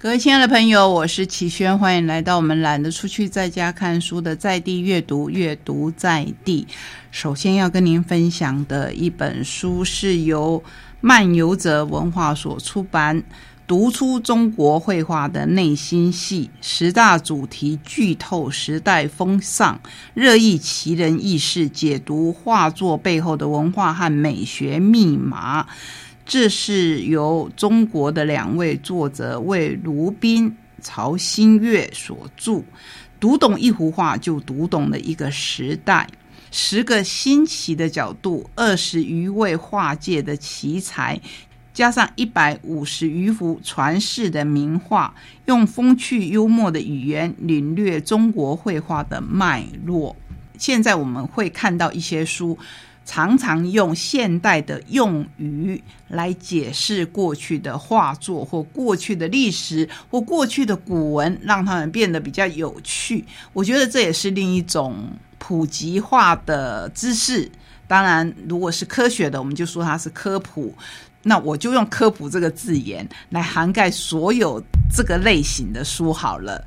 各位亲爱的朋友，我是齐轩，欢迎来到我们懒得出去在家看书的在地阅读，阅读在地。首先要跟您分享的一本书是由漫游者文化所出版，《读出中国绘画的内心戏：十大主题剧透时代风尚，热议奇人异事，解读画作背后的文化和美学密码》。这是由中国的两位作者魏如宾、曹新月所著。读懂一幅画，就读懂了一个时代。十个新奇的角度，二十余位画界的奇才，加上一百五十余幅传世的名画，用风趣幽默的语言领略中国绘画的脉络。现在我们会看到一些书。常常用现代的用语来解释过去的画作或过去的历史或过去的古文，让他们变得比较有趣。我觉得这也是另一种普及化的知识。当然，如果是科学的，我们就说它是科普。那我就用科普这个字眼来涵盖所有这个类型的书好了。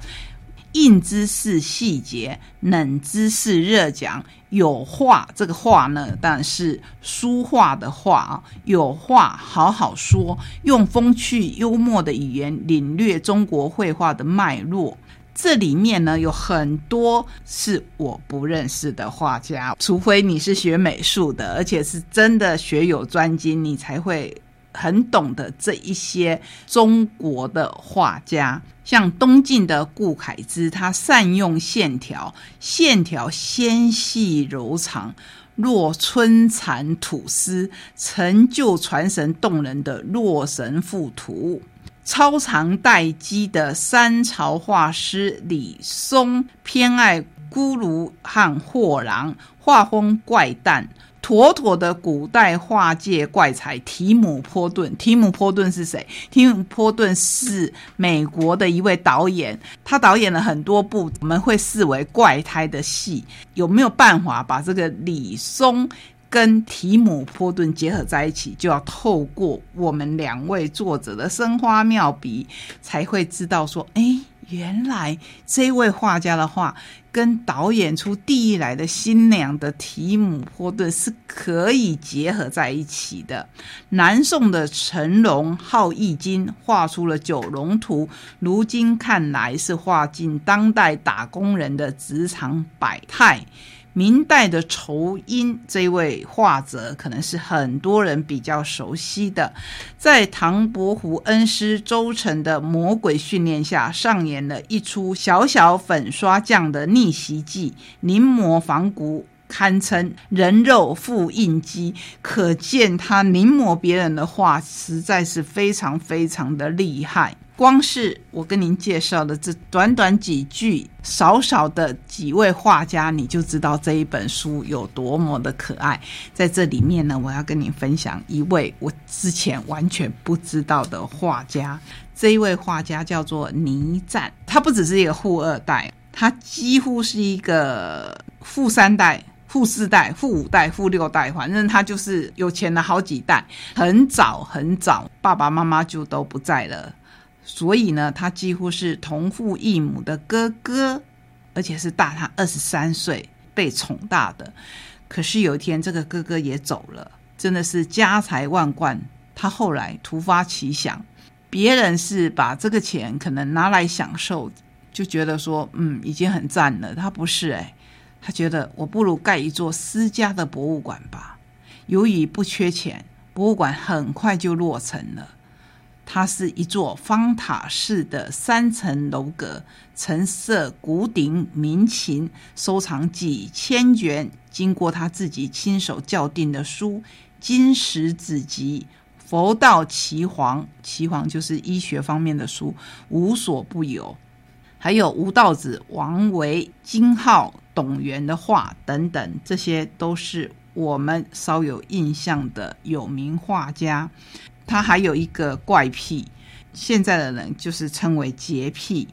硬知识细节，冷知识热讲。有话，这个话呢，当然是书画的话啊。有话好好说，用风趣幽默的语言领略中国绘画的脉络。这里面呢，有很多是我不认识的画家，除非你是学美术的，而且是真的学有专精，你才会。很懂得这一些中国的画家，像东晋的顾恺之，他善用线条，线条纤细柔长，若春蚕吐丝，成就传神动人的《洛神赋图》。超长待机的三朝画师李松，偏爱孤庐和货郎，画风怪诞。妥妥的古代画界怪才提姆·波顿。提姆·波顿是谁？提姆·波顿是美国的一位导演，他导演了很多部我们会视为怪胎的戏。有没有办法把这个李松跟提姆·波顿结合在一起？就要透过我们两位作者的生花妙笔，才会知道说，哎，原来这位画家的画。跟导演出第一来的新娘的提姆·波顿是可以结合在一起的。南宋的成龙好易经，画出了九龙图，如今看来是画尽当代打工人的职场百态。明代的仇英这位画者，可能是很多人比较熟悉的，在唐伯虎恩师周成的魔鬼训练下，上演了一出小小粉刷匠的逆袭记，临摹仿古，堪称人肉复印机。可见他临摹别人的画，实在是非常非常的厉害。光是我跟您介绍的这短短几句，少少的几位画家，你就知道这一本书有多么的可爱。在这里面呢，我要跟您分享一位我之前完全不知道的画家。这一位画家叫做倪瓒，他不只是一个富二代，他几乎是一个富三代、富四代、富五代、富六代，反正他就是有钱了好几代。很早很早，爸爸妈妈就都不在了。所以呢，他几乎是同父异母的哥哥，而且是大他二十三岁，被宠大的。可是有一天，这个哥哥也走了，真的是家财万贯。他后来突发奇想，别人是把这个钱可能拿来享受，就觉得说，嗯，已经很赞了。他不是诶，他觉得我不如盖一座私家的博物馆吧。由于不缺钱，博物馆很快就落成了。它是一座方塔式的三层楼阁，陈设古鼎民琴，收藏几千卷经过他自己亲手校订的书，金石子集、佛道奇黄，奇黄就是医学方面的书，无所不有。还有吴道子、王维、金浩、董源的画等等，这些都是我们稍有印象的有名画家。他还有一个怪癖，现在的人就是称为洁癖。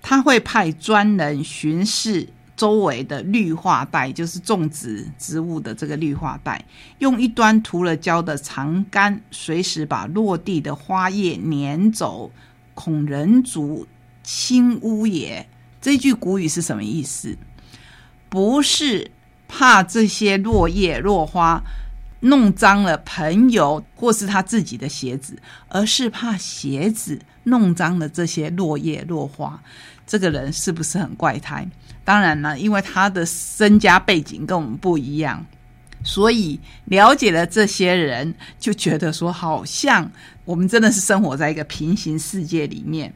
他会派专人巡视周围的绿化带，就是种植植物的这个绿化带，用一端涂了胶的长杆，随时把落地的花叶撵走，恐人族侵污也。这句古语是什么意思？不是怕这些落叶落花弄脏了朋友或是他自己的鞋子，而是怕鞋子弄脏了这些落叶落花。这个人是不是很怪胎？当然了，因为他的身家背景跟我们不一样，所以了解了这些人，就觉得说，好像我们真的是生活在一个平行世界里面。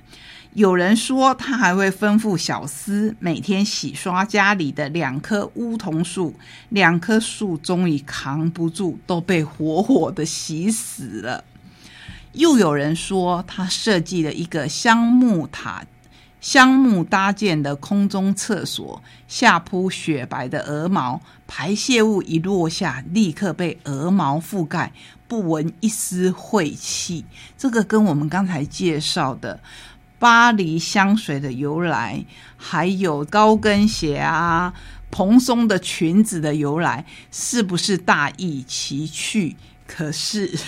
有人说，他还会吩咐小厮每天洗刷家里的两棵梧桐树，两棵树终于扛不住，都被活活的洗死了。又有人说，他设计了一个香木塔。香木搭建的空中厕所，下铺雪白的鹅毛，排泄物一落下，立刻被鹅毛覆盖，不闻一丝晦气。这个跟我们刚才介绍的巴黎香水的由来，还有高跟鞋啊、蓬松的裙子的由来，是不是大异其趣？可是。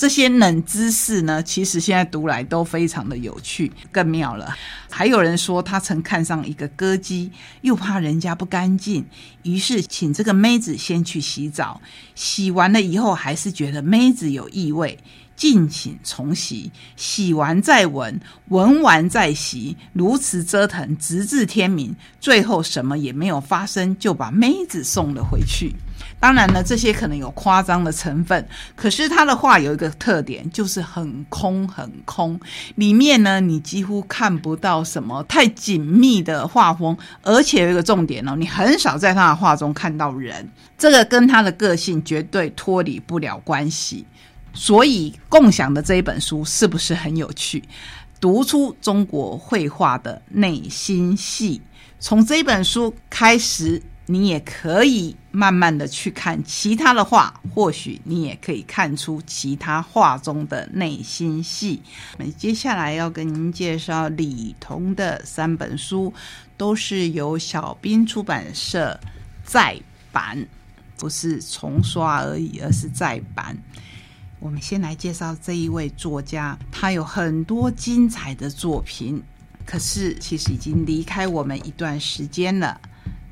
这些冷知识呢，其实现在读来都非常的有趣，更妙了。还有人说，他曾看上一个歌姬，又怕人家不干净，于是请这个妹子先去洗澡，洗完了以后还是觉得妹子有异味。敬请重洗，洗完再闻，闻完再洗，如此折腾，直至天明。最后什么也没有发生，就把妹子送了回去。当然呢，这些可能有夸张的成分，可是他的画有一个特点，就是很空很空，里面呢你几乎看不到什么太紧密的画风，而且有一个重点哦，你很少在他的画中看到人，这个跟他的个性绝对脱离不了关系。所以，共享的这一本书是不是很有趣？读出中国绘画的内心戏。从这本书开始，你也可以慢慢的去看其他的画，或许你也可以看出其他画中的内心戏。那接下来要跟您介绍李彤的三本书，都是由小兵出版社再版，不是重刷而已，而是再版。我们先来介绍这一位作家，他有很多精彩的作品，可是其实已经离开我们一段时间了。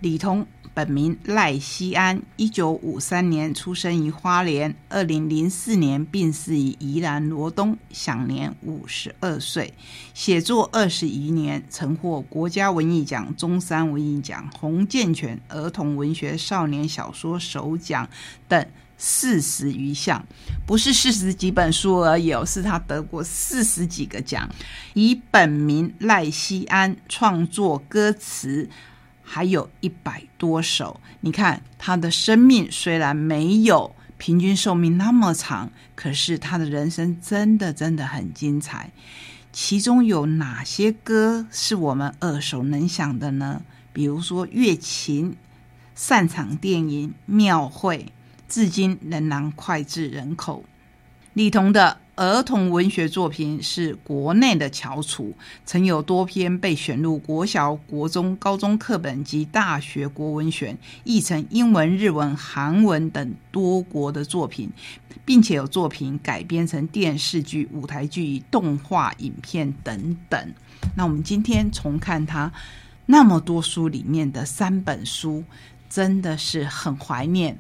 李通本名赖希安，一九五三年出生于花莲，二零零四年病逝于宜兰罗东，享年五十二岁。写作二十余年，曾获国家文艺奖、中山文艺奖、洪建全儿童文学少年小说首奖等。四十余项，不是四十几本书而已，是他得过四十几个奖。以本名赖西安创作歌词，还有一百多首。你看他的生命虽然没有平均寿命那么长，可是他的人生真的真的很精彩。其中有哪些歌是我们耳熟能详的呢？比如说《乐琴》《擅长电影》《庙会》。至今仍然脍炙人口。李彤的儿童文学作品是国内的翘楚，曾有多篇被选入国小、国中、高中课本及大学国文选，译成英文、日文、韩文等多国的作品，并且有作品改编成电视剧、舞台剧、动画影片等等。那我们今天重看他那么多书里面的三本书，真的是很怀念。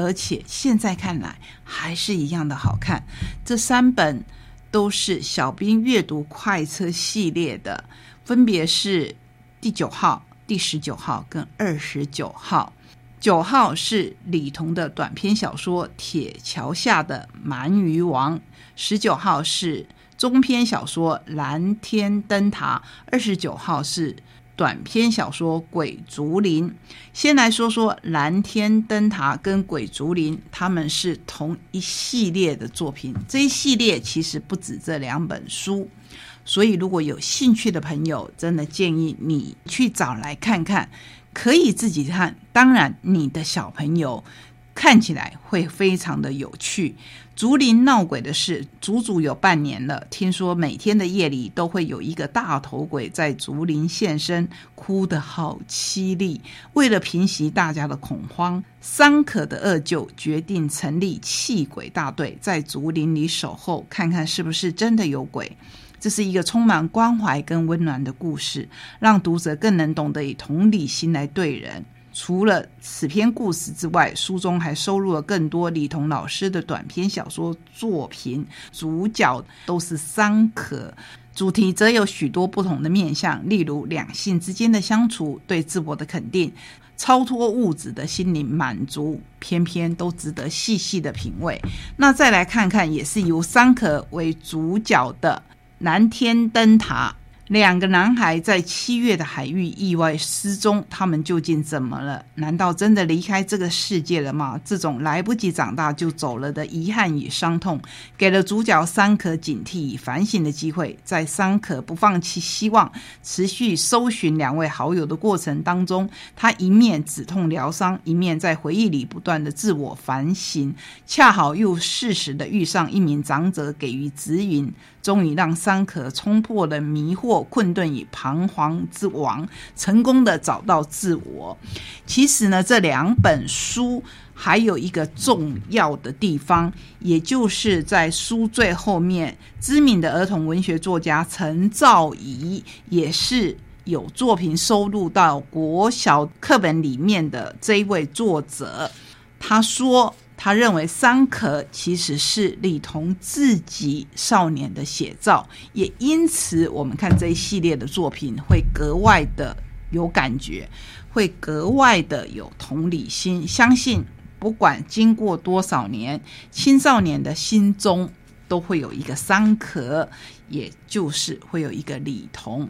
而且现在看来还是一样的好看。这三本都是小兵阅读快车系列的，分别是第九号、第十九号跟二十九号。九号是李彤的短篇小说《铁桥下的鳗鱼王》，十九号是中篇小说《蓝天灯塔》，二十九号是。短篇小说《鬼竹林》，先来说说《蓝天灯塔》跟《鬼竹林》，他们是同一系列的作品。这一系列其实不止这两本书，所以如果有兴趣的朋友，真的建议你去找来看看，可以自己看。当然，你的小朋友看起来会非常的有趣。竹林闹鬼的事，足足有半年了。听说每天的夜里都会有一个大头鬼在竹林现身，哭得好凄厉。为了平息大家的恐慌，三可的二舅决定成立气鬼大队，在竹林里守候，看看是不是真的有鬼。这是一个充满关怀跟温暖的故事，让读者更能懂得以同理心来对人。除了此篇故事之外，书中还收录了更多李彤老师的短篇小说作品，主角都是桑可，主题则有许多不同的面向，例如两性之间的相处、对自我的肯定、超脱物质的心灵满足，偏偏都值得细细的品味。那再来看看，也是由桑可为主角的《南天灯塔》。两个男孩在七月的海域意外失踪，他们究竟怎么了？难道真的离开这个世界了吗？这种来不及长大就走了的遗憾与伤痛，给了主角桑可警惕与反省的机会。在桑可不放弃希望、持续搜寻两位好友的过程当中，他一面止痛疗伤，一面在回忆里不断的自我反省。恰好又适时的遇上一名长者给予指引。终于让桑可冲破了迷惑、困顿与彷徨之王，成功的找到自我。其实呢，这两本书还有一个重要的地方，也就是在书最后面，知名的儿童文学作家陈兆仪也是有作品收录到国小课本里面的这一位作者，他说。他认为桑可其实是李彤自己少年的写照，也因此我们看这一系列的作品会格外的有感觉，会格外的有同理心。相信不管经过多少年，青少年的心中都会有一个桑可，也就是会有一个李彤。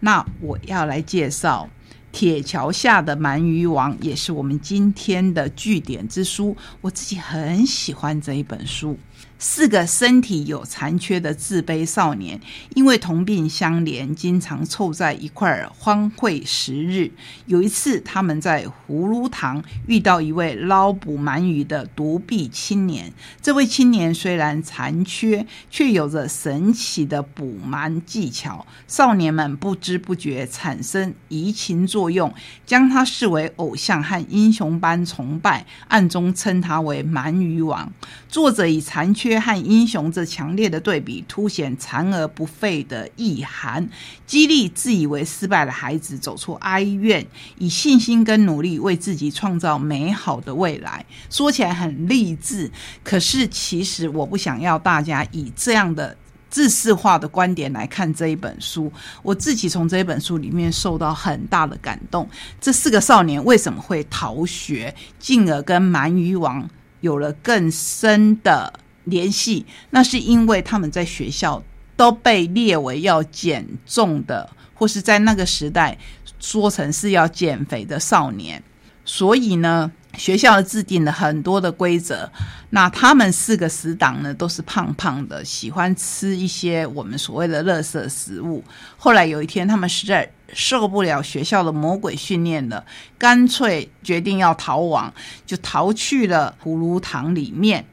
那我要来介绍。铁桥下的鳗鱼王也是我们今天的据点之书，我自己很喜欢这一本书。四个身体有残缺的自卑少年，因为同病相怜，经常凑在一块儿欢会时日。有一次，他们在葫芦塘遇到一位捞捕鳗鱼的独臂青年。这位青年虽然残缺，却有着神奇的捕鳗技巧。少年们不知不觉产生移情作作用，将他视为偶像和英雄般崇拜，暗中称他为鳗鱼王。作者以残缺。和英雄这强烈的对比，凸显残而不废的意涵，激励自以为失败的孩子走出哀怨，以信心跟努力为自己创造美好的未来。说起来很励志，可是其实我不想要大家以这样的自视化的观点来看这一本书。我自己从这一本书里面受到很大的感动。这四个少年为什么会逃学，进而跟鳗鱼王有了更深的？联系，那是因为他们在学校都被列为要减重的，或是在那个时代说成是要减肥的少年，所以呢，学校制定了很多的规则。那他们四个死党呢，都是胖胖的，喜欢吃一些我们所谓的垃圾食物。后来有一天，他们实在受不了学校的魔鬼训练了，干脆决定要逃亡，就逃去了葫芦塘里面。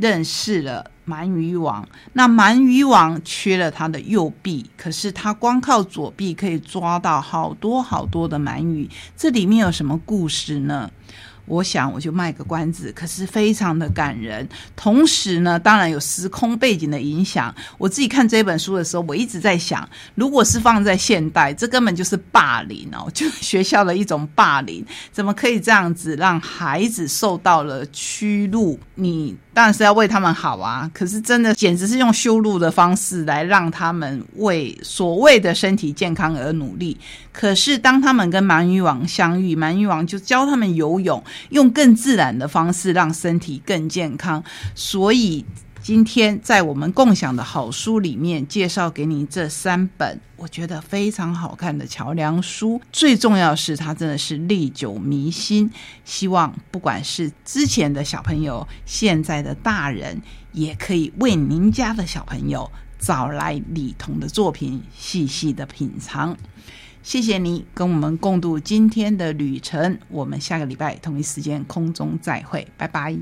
认识了鳗鱼王，那鳗鱼王缺了他的右臂，可是他光靠左臂可以抓到好多好多的鳗鱼。这里面有什么故事呢？我想我就卖个关子，可是非常的感人。同时呢，当然有时空背景的影响。我自己看这本书的时候，我一直在想，如果是放在现代，这根本就是霸凌哦，就学校的一种霸凌，怎么可以这样子让孩子受到了屈辱？你当然是要为他们好啊，可是真的简直是用修路的方式来让他们为所谓的身体健康而努力。可是当他们跟鳗鱼王相遇，鳗鱼王就教他们游泳。用更自然的方式让身体更健康，所以今天在我们共享的好书里面介绍给你这三本我觉得非常好看的桥梁书。最重要是它真的是历久弥新，希望不管是之前的小朋友，现在的大人，也可以为您家的小朋友找来李彤的作品细细的品尝。谢谢你跟我们共度今天的旅程，我们下个礼拜同一时间空中再会，拜拜。